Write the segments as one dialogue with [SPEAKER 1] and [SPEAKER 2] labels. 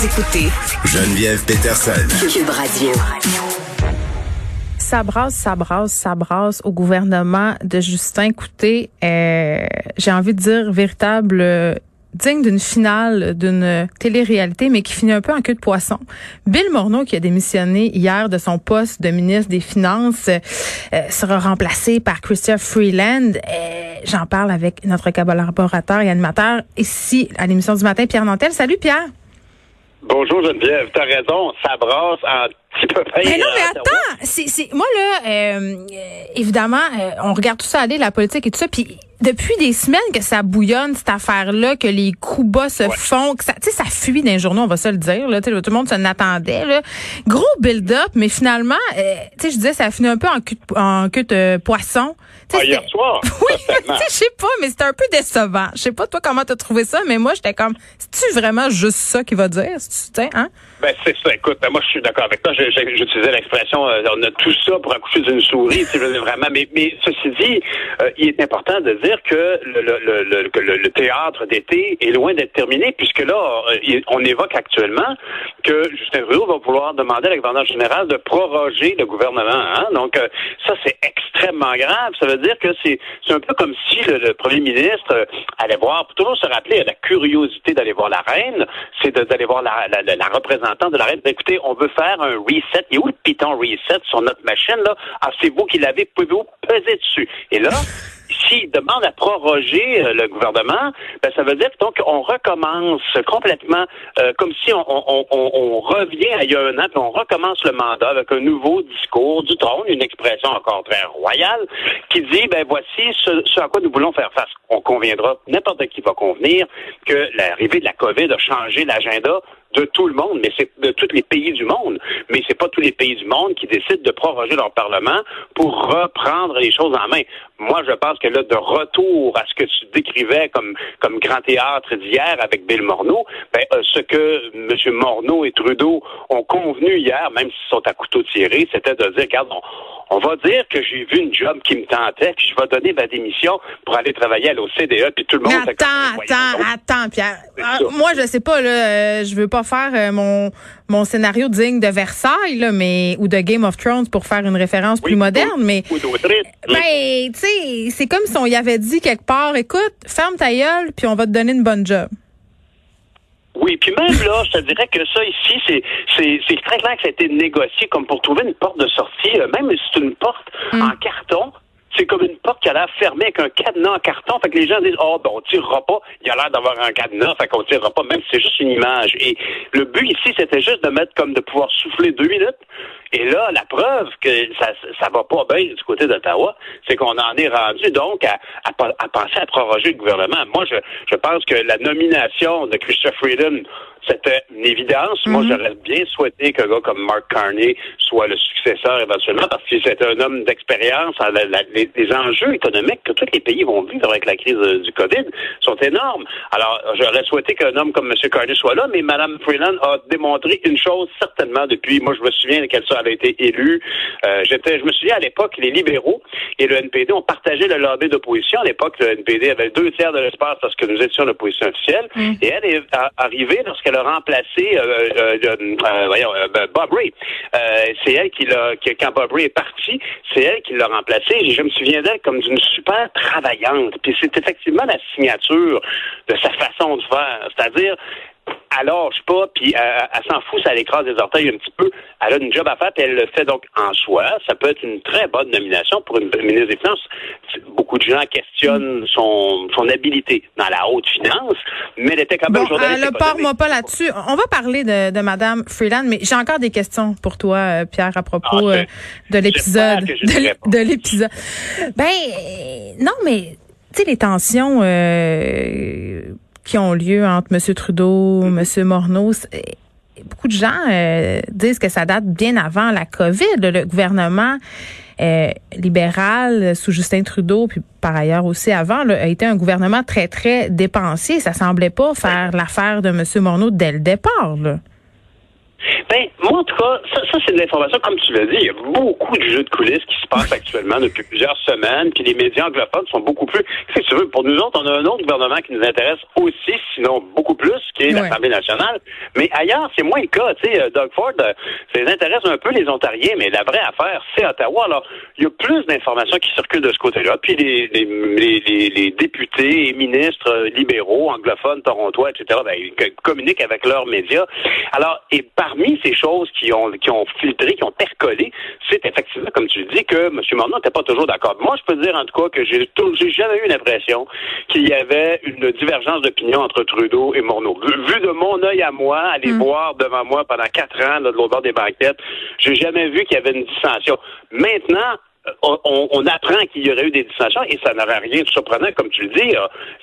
[SPEAKER 1] Vous écoutez
[SPEAKER 2] Geneviève Peterson.
[SPEAKER 1] Cube Radio.
[SPEAKER 3] ça brasse, ça brasse, ça brasse au gouvernement de Justin Couté. Euh, J'ai envie de dire véritable euh, digne d'une finale d'une télé-réalité, mais qui finit un peu en queue de poisson. Bill Morneau, qui a démissionné hier de son poste de ministre des Finances, euh, sera remplacé par Christophe Freeland. Euh, J'en parle avec notre collaborateur et animateur ici à l'émission du matin, Pierre Nantel. Salut Pierre.
[SPEAKER 4] Bonjour Geneviève, t'as raison, ça brasse peu
[SPEAKER 3] Mais non, mais attends, c'est, c'est, moi là, euh, euh, évidemment, euh, on regarde tout ça aller, la politique et tout ça, puis depuis des semaines que ça bouillonne cette affaire-là, que les coups bas se font, que ça, tu sais, ça fuit les journaux, on va se le dire, là, tu sais, tout le monde s'en attendait, là. Gros build-up, mais finalement, tu sais, je disais, ça a fini un peu en cul de, en queue de poisson. Tu
[SPEAKER 4] Ah, hier soir.
[SPEAKER 3] Oui, tu sais, je sais pas, mais c'était un peu décevant. Je sais pas toi comment t'as trouvé ça, mais moi j'étais comme, c'est-tu vraiment juste ça qu'il va dire, tu sais, hein?
[SPEAKER 4] Ben c'est ça, écoute, ben, moi je suis d'accord avec toi, j'utilisais l'expression euh, on a tout ça pour accoucher d'une souris, je veux vraiment, mais, mais ceci dit, euh, il est important de dire que le, le, le, le- le- théâtre d'été est loin d'être terminé, puisque là, euh, on évoque actuellement que Justin Trudeau va vouloir demander à la gouverneure générale de proroger le gouvernement. Hein? Donc euh, ça, c'est extrêmement grave. Ça veut dire que c'est un peu comme si le, premier ministre euh, allait voir, pour toujours se rappeler, la curiosité d'aller voir la reine, c'est d'aller voir la, la, la- la de la reine. Écoutez, on veut faire un reset. Il est où le piton reset sur notre machine? là? Ah, c'est vous qui l'avez. Pouvez-vous peser dessus? Et là, s'il demande à proroger euh, le gouvernement, ben, ça veut dire donc qu'on recommence complètement euh, comme si on, on, on, on revient à il y a un an, puis on recommence le mandat avec un nouveau discours du trône, une expression encore très royale, qui dit ben voici ce, ce à quoi nous voulons faire face. On conviendra, n'importe qui va convenir, que l'arrivée de la COVID a changé l'agenda de tout le monde, mais c'est de tous les pays du monde. Mais c'est pas tous les pays du monde qui décident de proroger leur parlement pour reprendre les choses en main. Moi, je pense que là, de retour à ce que tu décrivais comme comme grand théâtre d'hier avec Bill Morneau, ben, euh, ce que M. Morneau et Trudeau ont convenu hier, même s'ils sont à couteau tiré, c'était de dire, regarde, on va dire que j'ai vu une job qui me tentait, puis je vais donner ma démission pour aller travailler à l'OCDE, puis tout le monde...
[SPEAKER 3] Mais attends, attends,
[SPEAKER 4] donc.
[SPEAKER 3] attends, Pierre. Ah, moi, je sais pas, là, euh, je veux pas faire euh, mon mon scénario digne de Versailles, là, mais ou de Game of Thrones pour faire une référence
[SPEAKER 4] Oui,
[SPEAKER 3] plus moderne,
[SPEAKER 4] ou-
[SPEAKER 3] mais
[SPEAKER 4] ou
[SPEAKER 3] ben, tu sais, c'est comme si on y avait dit quelque part, écoute, ferme ta gueule, puis on va te donner une bonne job.
[SPEAKER 4] Oui, puis même là, je te dirais que ça ici, c'est c'est c'est très clair que ça a été négocié comme pour trouver une porte de sortie, euh, même si c'est une porte en carton. C'est comme une porte qui a l'air fermée avec un cadenas en carton. Fait que les gens disent, oh, ben, on tirera pas. Il y a l'air d'avoir un cadenas, fait qu'on tirera pas, même si c'est juste une image. Et le but ici, c'était juste de mettre comme de pouvoir souffler deux minutes. Et là, la preuve que ça, ça va pas bien du côté d'Ottawa, c'est qu'on en est rendu donc à, à, à penser à proroger le gouvernement. Moi, je, je pense que la nomination de Christopher Freeland, c'était une évidence. Moi, j'aurais bien souhaité qu'un gars comme Mark Carney soit le successeur éventuellement parce que c'est un homme d'expérience. Les, les enjeux économiques que tous les pays vont vivre avec la crise euh, du COVID sont énormes. Alors, j'aurais souhaité qu'un homme comme M. Carney soit là, mais Mme Freeland a démontré une chose certainement depuis. Moi, je me souviens qu'elle avait été élue. Euh, j'étais, je me souviens à l'époque, les libéraux et le NPD ont partagé le lobby d'opposition. À l'époque, le NPD avait deux tiers de l'espace parce que nous étions l'opposition officielle. Et elle est arrivée lorsqu'elle a remplacé euh, euh, voyons, ben, Bob Ray. C'est elle qui l'a, qui, quand Bob Ray est parti, c'est elle qui l'a remplacé. Et je me souviens d'elle comme d'une super travaillante. Puis c'est effectivement la signature de sa façon de faire. C'est-à-dire, elle lâche pas, puis euh, elle s'en fout, ça l'écrase des orteils un petit peu. Elle a une job à faire, puis elle le fait donc en soi. Ça peut être une très bonne nomination pour une ministre des Finances. Beaucoup de gens questionnent son, son habilité dans la haute finance, mais elle était quand même
[SPEAKER 3] Bon,
[SPEAKER 4] journaliste
[SPEAKER 3] euh, le
[SPEAKER 4] économique.
[SPEAKER 3] pars-moi pas là-dessus. On va parler de, de Madame Freeland, mais j'ai encore des questions pour toi, euh, Pierre, à propos
[SPEAKER 4] Ah,
[SPEAKER 3] euh, de l'épisode. De, de l'épisode. Ben, non, mais, tu sais, les tensions euh, qui ont lieu entre M. Trudeau, M. Morneau, beaucoup de gens euh, disent que ça date bien avant la COVID. Le gouvernement euh, libéral sous Justin Trudeau, puis par ailleurs aussi avant, a été un gouvernement très, très dépensier. Ça semblait pas faire l'affaire de M. Morneau dès le départ. Là.
[SPEAKER 4] Ben, moi, en tout cas, ça, ça c'est de l'information, comme tu l'as dit, il y a beaucoup de jeux de coulisses qui se passent actuellement depuis plusieurs semaines, puis les médias anglophones sont beaucoup plus. Si tu veux, pour nous autres, on a un autre gouvernement qui nous intéresse aussi, sinon beaucoup plus, qui est l'Assemblée nationale. Mais ailleurs, c'est moins le cas. Tu sais, euh, Doug Ford, euh, ça les intéresse un peu les Ontariens, mais la vraie affaire, c'est Ottawa. Alors, il y a plus d'informations qui circulent de ce côté-là. Puis les, les, les, les, députés et ministres euh, libéraux, anglophones, torontois, etc., ben, ils communiquent avec leurs médias. Alors, et parmi ces choses qui ont, qui ont filtré, qui ont percolé, c'est effectivement, comme tu le dis, que M. Morneau n'était pas toujours d'accord. Moi, je peux dire en tout cas que j'ai jamais eu l'impression qu'il y avait une divergence d'opinion entre Trudeau et Morneau. Vu, de mon œil à moi, aller mm. voir devant moi pendant quatre ans de l'autre bord des banquettes, j'ai jamais vu qu'il y avait une dissension. Maintenant, on, apprend qu'il y aurait eu des dissensions et ça n'aurait rien de surprenant, comme tu le dis.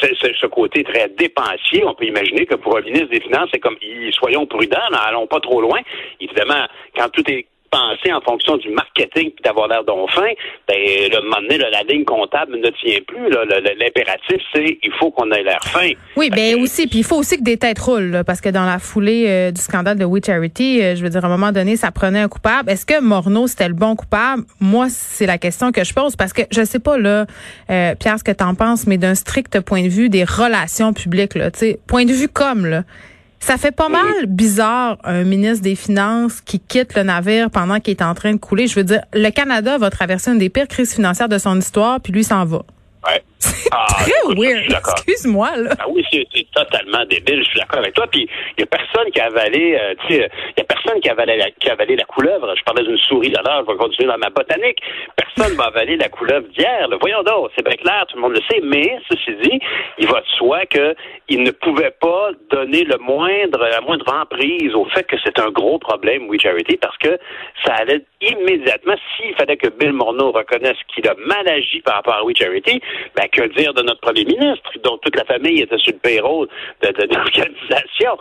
[SPEAKER 4] C'est ce côté très dépensier. On peut imaginer que pour un ministre des Finances, c'est comme soyons prudents, n'allons pas trop loin. Évidemment, quand tout est en fonction du marketing puis d'avoir l'air fin, ben, le moment donné, la ligne comptable ne tient plus. L'impératif, c'est il faut qu'on ait l'air fin.
[SPEAKER 3] Oui, ben aussi, puis il faut aussi que des têtes roulent, parce que dans la foulée euh, du scandale de We Charity, euh, je veux dire, à un moment donné, ça prenait un coupable. Est-ce que Morneau, c'était le bon coupable? Moi, c'est la question que je pose, parce que je sais pas, là, euh, Pierre, ce que tu en penses, mais d'un strict point de vue des relations publiques, là, tu sais, point de vue comme, là, ça fait pas mal bizarre un ministre des Finances qui quitte le navire pendant qu'il est en train de couler. Je veux dire, le Canada va traverser une des pires crises financières de son histoire, puis lui s'en va.
[SPEAKER 4] Ouais.
[SPEAKER 3] C'est ah, très weird. Excuse-moi, là.
[SPEAKER 4] Ah oui, c'est totalement débile. Je suis d'accord avec toi. Puis, il n'y a personne qui a avalé, euh, tu sais, il y a personne qui a avalé la, qui a avalé la couleuvre. Je parlais d'une souris d'honneur, je vais continuer dans ma botanique. Personne va avaler la couleuvre d'hier. Voyons donc, c'est bien clair, tout le monde le sait. Mais, ceci dit, il va de soi qu'il ne pouvait pas donner le moindre, la moindre emprise au fait que c'est un gros problème, We Charity, parce que ça allait immédiatement, s'il fallait que Bill Morneau reconnaisse qu'il a mal agi par rapport à We Charity, ben, que dire de notre premier ministre, dont toute la famille était sur le payroll de, l'organisation.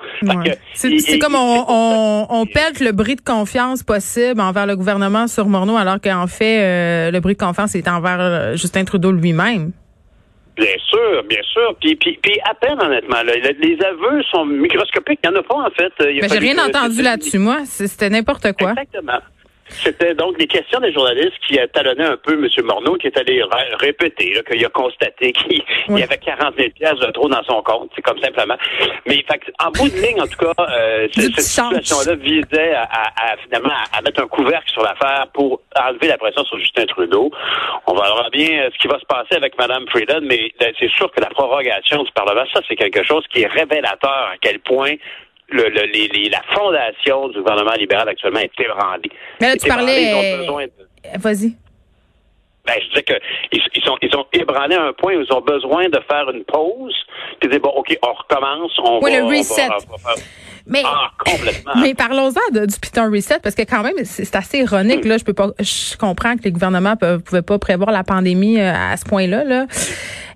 [SPEAKER 3] C'est comme on, on, on, pète le bris de confiance possible envers le gouvernement sur Morneau, alors qu'en fait, euh, le bris de confiance est envers euh, Justin Trudeau lui-même.
[SPEAKER 4] Bien sûr, bien sûr. Puis, puis, puis à peine, honnêtement. les aveux sont microscopiques. Il n'y en a pas, en fait.
[SPEAKER 3] Mais j'ai rien entendu là-dessus, moi. C'était n'importe quoi.
[SPEAKER 4] Exactement. C'était donc des questions des journalistes qui talonnaient un peu M. Morneau, qui est allé répéter, qu'il a constaté qu'il y avait 40 000 pièces de trop dans son compte. C'est comme simplement. Mais en bout de ligne, en tout cas, euh, cette situation-là visait à, finalement à, mettre un couvercle sur l'affaire pour enlever la pression sur Justin Trudeau. On verra bien euh, ce qui va se passer avec Mme Freeland, mais c'est sûr que la prorogation du Parlement, ça, c'est quelque chose qui est révélateur à quel point le, le, la fondation du gouvernement libéral actuellement est ébranlée.
[SPEAKER 3] Mais là, tu parlais. Euh, vas-y.
[SPEAKER 4] Ben, je disais qu'ils ils sont, ils sont ébranlés à un point où ils ont besoin de faire une pause. Puis dire, bon, OK, on recommence. On
[SPEAKER 3] oui,
[SPEAKER 4] va,
[SPEAKER 3] le reset. Mais,
[SPEAKER 4] ah, complètement.
[SPEAKER 3] mais parlons-en du Python Reset, parce que quand même, c'est assez ironique. Là, je peux pas, je comprends que les gouvernements ne pouvaient pas prévoir la pandémie euh, à ce point-là. Là.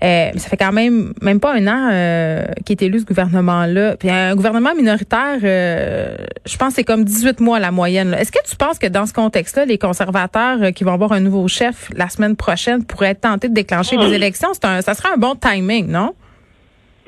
[SPEAKER 3] Euh, mais ça fait quand même même pas un an euh, qu'il est élu ce gouvernement-là. Puis un gouvernement minoritaire, euh, je pense c'est comme 18 mois la moyenne. Est-ce que tu penses que dans ce contexte-là, les conservateurs euh, qui vont avoir un nouveau chef la semaine prochaine pourraient être tentés de déclencher des hmm. élections? C'est un, ça serait un bon timing, non?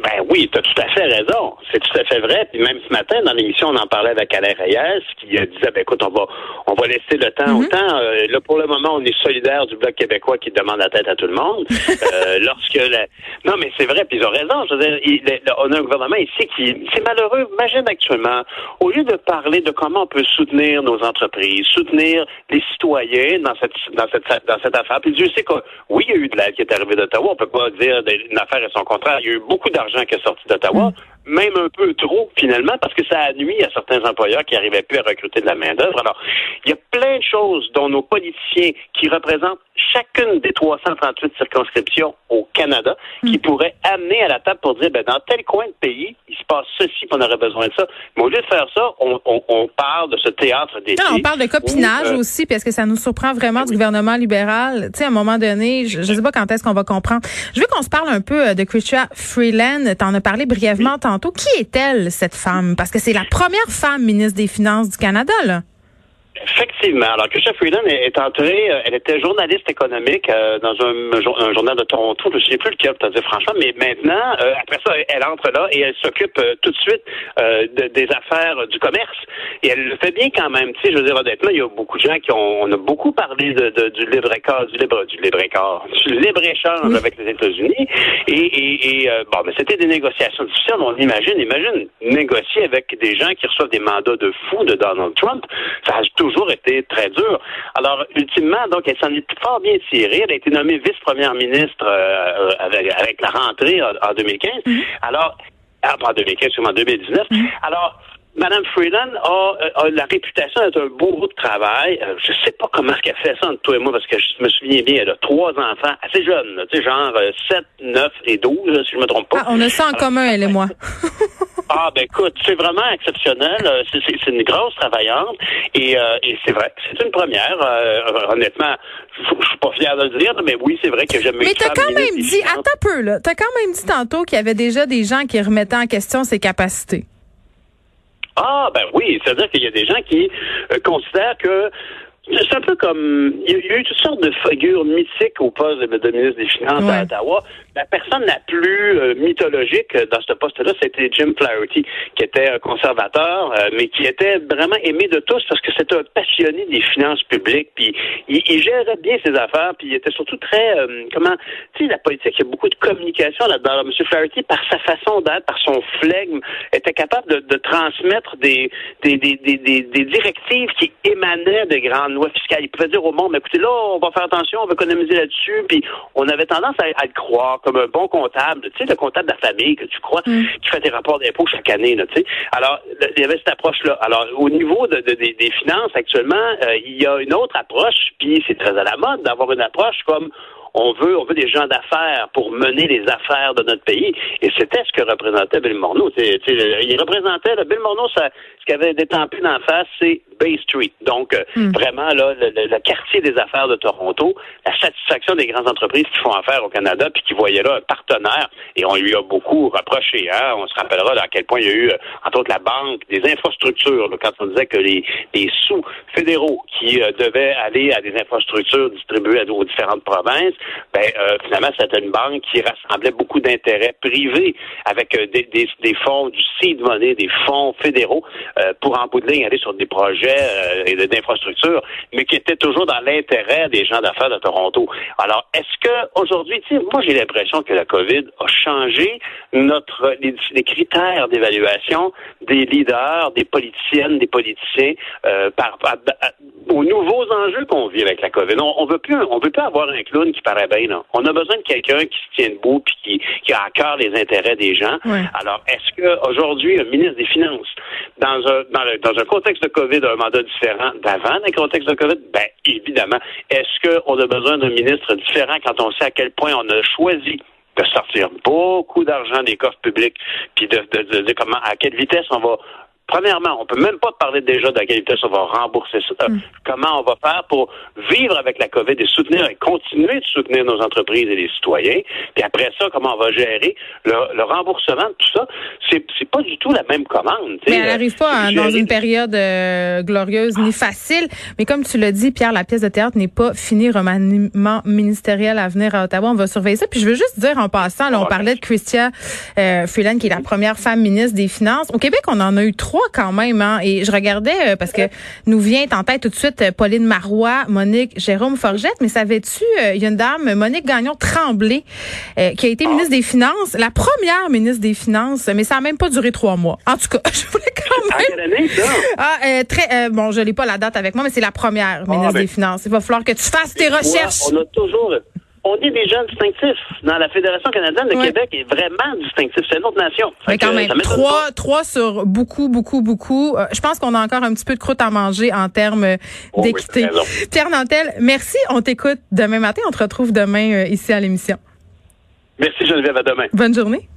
[SPEAKER 4] Ben oui, tu as tout à fait raison. C'est tout à fait vrai. Puis même ce matin, dans l'émission, on en parlait avec Alain Reyes, qui disait, ben écoute, on va on va laisser le temps au mhm. temps. Euh, là, pour le moment, on est solidaire du Bloc québécois qui demande la tête à tout le monde. euh, lorsque la... Non, mais c'est vrai, puis ils ont raison. Je veux dire, il, on a un gouvernement ici qui... C'est malheureux. Imagine actuellement, au lieu de parler de comment on peut soutenir nos entreprises, soutenir les citoyens dans cette dans cette dans cette affaire, puis Dieu sait que oui, il y a eu de l'aide qui est arrivée d'Ottawa. On peut pas dire une affaire et son contraire. Il y a eu beaucoup d'argent qui est sorti d'Ottawa. Même un peu trop finalement, parce que ça a nuit à certains employeurs qui n'arrivaient plus à recruter de la main-d'œuvre. Alors, il y a plein de choses dont nos politiciens qui représentent chacune des 338 circonscriptions au Canada qui
[SPEAKER 3] Hmm.
[SPEAKER 4] pourraient amener à la table pour dire, ben, dans tel coin de pays, il se passe ceci, puis on aurait besoin de ça. Mais au lieu de faire ça, on, on, on parle de ce théâtre d'été.
[SPEAKER 3] Non, on parle de copinage
[SPEAKER 4] où, euh,
[SPEAKER 3] aussi, parce que ça nous surprend vraiment du gouvernement libéral. Tu sais, à un moment donné, je, je sais pas quand est-ce qu'on va comprendre. Je veux qu'on se parle un peu euh, de Chrystia Freeland. T'en as parlé brièvement tantôt. Qui est-elle, cette femme? Parce que c'est la première femme ministre des Finances du Canada, là.
[SPEAKER 4] Effectivement. Alors, Christian Freeland est entrée, euh, elle était journaliste économique euh, dans un, un journal de Toronto, je ne sais plus lequel, te dire franchement, mais maintenant, euh, après ça, elle entre là et elle s'occupe euh, tout de suite euh, de- des affaires du commerce. Et elle le fait bien quand même. Tu sais, je veux dire, honnêtement, il y a beaucoup de gens qui ont, on a beaucoup parlé de, de- du libre écart, du libre, du libre écart, du libre échange avec les États-Unis. Et, et, et, bon, mais c'était des négociations difficiles. On imagine, imagine négocier avec des gens qui reçoivent des mandats de fou de Donald Trump. Ça a toujours été très dur. Alors, ultimement, donc, elle s'en est fort bien tirée. Elle a été nommée vice-première ministre euh, avec, avec la rentrée en, en 2015. Alors, ah, en 2015, excusez-moi, en 2019. Alors, Madame Freeland a, a la réputation d'être un beau bout de travail. Euh, je sais pas comment est-ce qu'elle fait ça entre toi et moi, parce que je me souviens bien, elle a trois enfants assez jeunes, tu sais, genre euh, 7, 9 et 12, là, si je me trompe pas.
[SPEAKER 3] Ah, on a ça en
[SPEAKER 4] Alors,
[SPEAKER 3] commun, elle et moi.
[SPEAKER 4] ah ben écoute, c'est vraiment exceptionnel. Euh, C'est, une grosse travaillante et, euh, et c'est vrai, c'est une première. Euh, honnêtement, je suis pas fier de le dire, mais oui, c'est vrai que j'aime
[SPEAKER 3] Mais t'as quand même dit, attends un peu, là. T'as quand même dit tantôt qu'il y avait déjà des gens qui remettaient en question ses capacités.
[SPEAKER 4] Ah, ben oui, c'est-à-dire qu'il y a des gens qui euh, considèrent que c'est un peu comme il y a- eu toutes sortes de figures mythiques au poste de, de ministre des Finances
[SPEAKER 3] Ouais.
[SPEAKER 4] à Ottawa. La personne la plus euh, mythologique dans ce poste-là, c'était Jim Flaherty, qui était un conservateur, euh, mais qui était vraiment aimé de tous parce que c'était un passionné des finances publiques. Puis il, il gérait bien ses affaires, puis il était surtout très euh, comment tu sais la politique, il y a beaucoup de communication là-dedans. Alors, M. Flaherty, par sa façon d'être, par son flegme, était capable de, de transmettre des des, des, des, des, des directives qui émanaient des grandes lois fiscales. Il pouvait dire au monde, écoutez, là, on va faire attention, on va économiser là-dessus. Puis on avait tendance à, à le croire comme un bon comptable, tu sais, le comptable de la famille que tu crois, qui fait des rapports d'impôts chaque année, tu sais. Alors, il y avait cette approche-là. Alors, au niveau de, de- des- des finances, actuellement, euh, il y a une autre approche, puis c'est très à la mode d'avoir une approche comme on veut, on veut des gens d'affaires pour mener les affaires de notre pays. Et c'était ce que représentait Bill Morneau. Tu sais, tu sais, il représentait, là, Bill Morneau, ça, ce qu'il avait détempé d'en face, c'est Bay Street. Donc, euh, vraiment, là, le, quartier des affaires de Toronto, la satisfaction des grandes entreprises qui font affaire au Canada, puis qui voyaient là un partenaire. Et on lui a beaucoup reproché. Hein? On se rappellera là, à quel point il y a eu, euh, entre autres, la banque, des infrastructures, là, quand on disait que les, les sous fédéraux qui euh, devaient aller à des infrastructures distribuées à, aux différentes provinces, ben, euh, finalement, c'était une banque qui rassemblait beaucoup d'intérêts privés avec euh, des, des, des fonds du seed money, des fonds fédéraux, pour en bout de ligne aller sur des projets euh, et d'infrastructures, mais qui étaient toujours dans l'intérêt des gens d'affaires de Toronto. Alors, est-ce que aujourd'hui, tu sais, moi j'ai l'impression que la COVID a changé notre les, les critères d'évaluation des leaders, des politiciennes, des politiciens euh, par, aux nouveaux enjeux qu'on vit avec la COVID. On, on veut plus, on veut avoir un clown qui paraît bien. Là. On a besoin de quelqu'un qui se tient debout puis qui, qui a à cœur les intérêts des gens.
[SPEAKER 3] Ouais.
[SPEAKER 4] Alors, est-ce que aujourd'hui un ministre des Finances, dans un dans, le- dans un contexte de COVID, un mandat différent d'avant un contexte de COVID? Ben évidemment. Est-ce qu'on a besoin d'un ministre différent quand on sait à quel point on a choisi de sortir beaucoup d'argent des coffres publics, puis de, de- de comment à quelle vitesse on va Premièrement, on peut même pas parler déjà de la qualité, on va rembourser ça. Comment on va faire pour vivre avec la COVID et soutenir et continuer de soutenir nos entreprises et les citoyens? Puis après ça, comment on va gérer le, le remboursement de tout ça? C'est, c'est pas du tout la même commande.
[SPEAKER 3] Mais elle n'arrive pas hein, dans une période euh, glorieuse ni facile. Mais comme tu l'as dit, Pierre, la pièce de théâtre n'est pas finie. Remaniement ministériel à venir à Ottawa. On va surveiller ça. Puis je veux juste dire en passant, là, on
[SPEAKER 4] Ouais.
[SPEAKER 3] parlait de Christia euh, Freeland, qui est la première femme ministre des Finances. Au Québec, on en a eu trois quand même. Hein, et je regardais, euh, parce que nous vient en tête tout de suite euh, Pauline Marois, Monique Jérôme Forgette. Mais savais-tu, euh, il y a une dame, Monique Gagnon Tremblay, euh, qui a été ministre des Finances, la première ministre des Finances, mais ça a même pas duré trois mois. En tout cas, je voulais quand
[SPEAKER 4] À
[SPEAKER 3] même
[SPEAKER 4] quelle année, ça?
[SPEAKER 3] ah, très, bon, je n'ai pas la date avec moi, mais c'est la première ministre
[SPEAKER 4] ben,
[SPEAKER 3] des Finances. Il va falloir que tu fasses tes recherches.
[SPEAKER 4] Ouais, on a toujours, on est des gens distinctifs. Dans la Fédération canadienne, le
[SPEAKER 3] Ouais.
[SPEAKER 4] Québec est vraiment distinctif. C'est une autre nation. Que,
[SPEAKER 3] quand même. Trois, trois sur beaucoup, beaucoup, beaucoup. Euh, je pense qu'on a encore un petit peu de croûte à manger en termes euh,
[SPEAKER 4] Oh
[SPEAKER 3] d'équité. Pierre Nantel, merci. On t'écoute demain matin. On te retrouve demain euh, ici à l'émission.
[SPEAKER 4] Merci Geneviève, à demain.
[SPEAKER 3] Bonne journée.